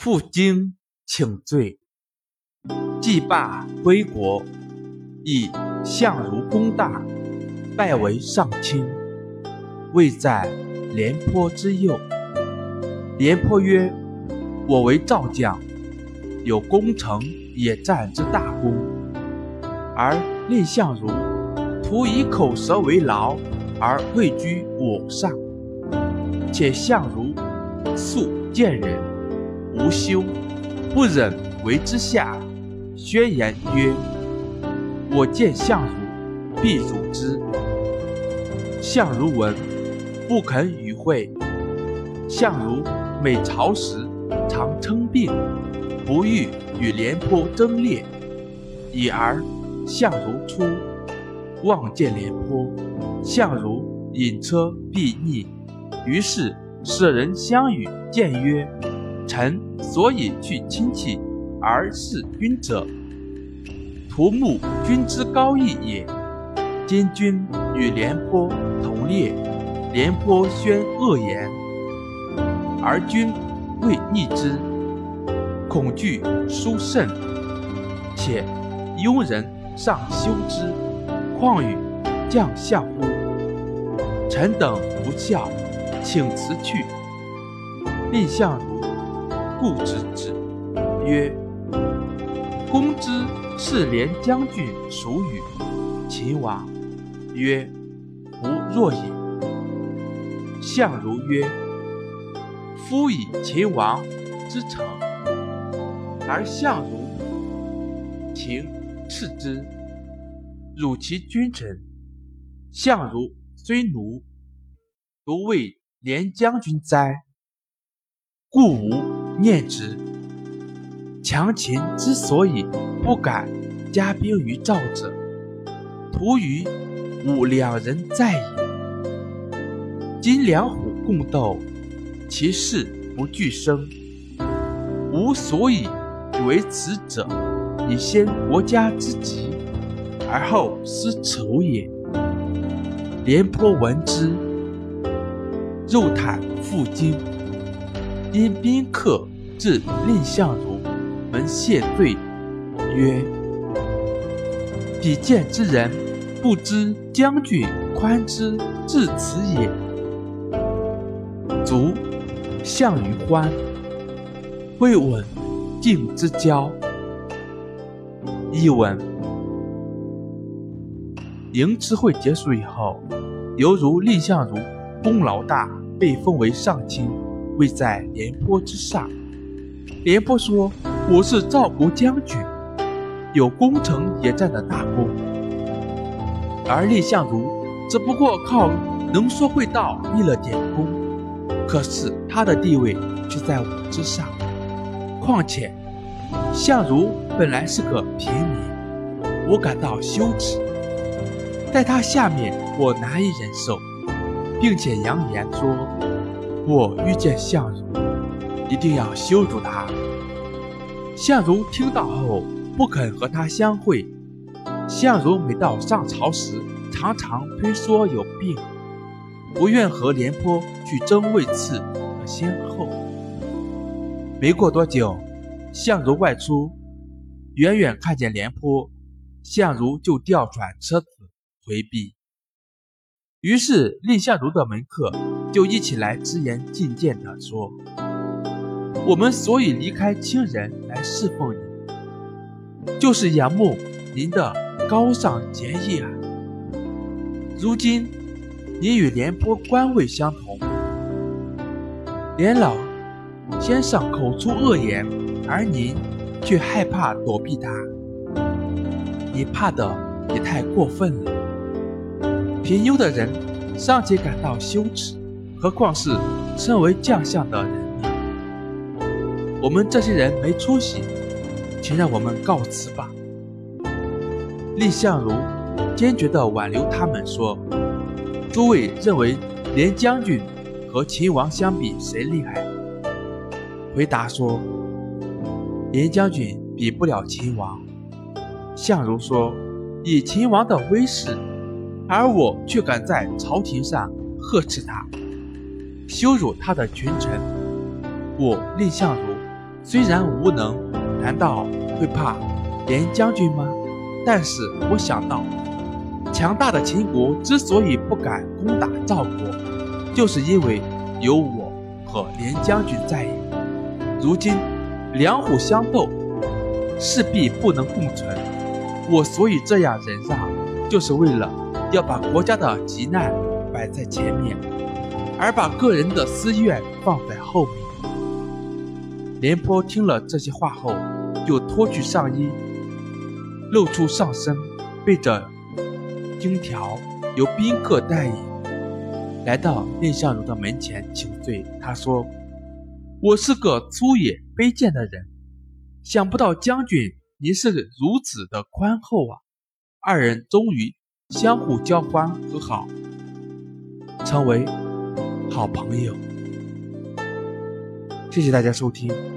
负荆请罪。既罢归国，以相如功大，拜为上卿，位在廉颇之右。廉颇曰：“我为赵将，有攻城野战之大功，而蔺相如徒以口舌为劳，而位居我上。且相如素贱人，无休，不忍为之下。”宣言曰：“我见相如，必辱之。”相如闻，不肯与会。相如每朝时，常称病，不欲与廉颇争列。已而相如出，望见廉颇，相如引车避逆。于是舍人相与，谏曰：“臣所以去亲戚。”而事君者，图慕君之高义也。今君与廉颇同列，廉颇宣恶言，而君未逆之，恐惧殊甚。且庸人尚修之，况与将相乎？臣等不孝，请辞去。蔺相如故之止，曰。公之是连将军属与秦王，曰：“不若也。”相如曰：“夫以秦王之诚，而相如情斥之，辱其君臣。相如虽奴，独为连将军哉？故无念之。”强秦之所以不敢加兵于赵者，徒与吾两人在也。今两虎共斗，其势不俱生，吾所以为此者，以先国家之急，而后思仇也。廉颇闻之，肉袒负荆，因宾客至蔺相如。门谢罪，曰：“比见之人，不知将军宽之至此也。”卒，项羽欢，未闻敬之交。译文：迎辞会结束以后，犹如蔺相如功劳大，被封为上卿，位在廉颇之上。廉颇说。我是赵国将军，有攻城野战的大功，而蔺相如只不过靠能说会道立了点功，可是他的地位却在我之上。况且，相如本来是个平民，我感到羞耻，在他下面我难以忍受，并且扬言说：“我遇见相如，一定要羞辱他。”相如听到后不肯和他相会。相如每到上朝时，常常推说有病，不愿和廉颇去争位次和先后。没过多久，相如外出，远远看见廉颇，相如就调转车子回避。于是蔺相如的门客就一起来直言进谏地说。我们所以离开亲人来侍奉您，就是仰慕您的高尚节义啊。如今您与廉颇官位相同，廉老先生口出恶言，而您却害怕躲避他，你怕的也太过分了。平庸的人尚且感到羞耻，何况是身为将相的人呢？我们这些人没出息，请让我们告辞吧。蔺相如坚决地挽留他们，说：“诸位认为廉将军和秦王相比，谁厉害？”回答说：“廉将军比不了秦王。”相如说：“以秦王的威势，而我却敢在朝廷上呵斥他，羞辱他的群臣，我蔺相如。”虽然无能，难道会怕廉将军吗？但是我想到，强大的秦国之所以不敢攻打赵国，就是因为有我和廉将军在。如今两虎相斗，势必不能共存。我所以这样忍让，就是为了要把国家的急难摆在前面，而把个人的私怨放在后面。廉颇听了这些话后，就脱去上衣，露出上身，背着荆条，由宾客带引，来到蔺相如的门前请罪。他说：“我是个粗野卑贱的人，想不到将军您是如此的宽厚啊！”二人终于相互交欢和好，成为好朋友。谢谢大家收听。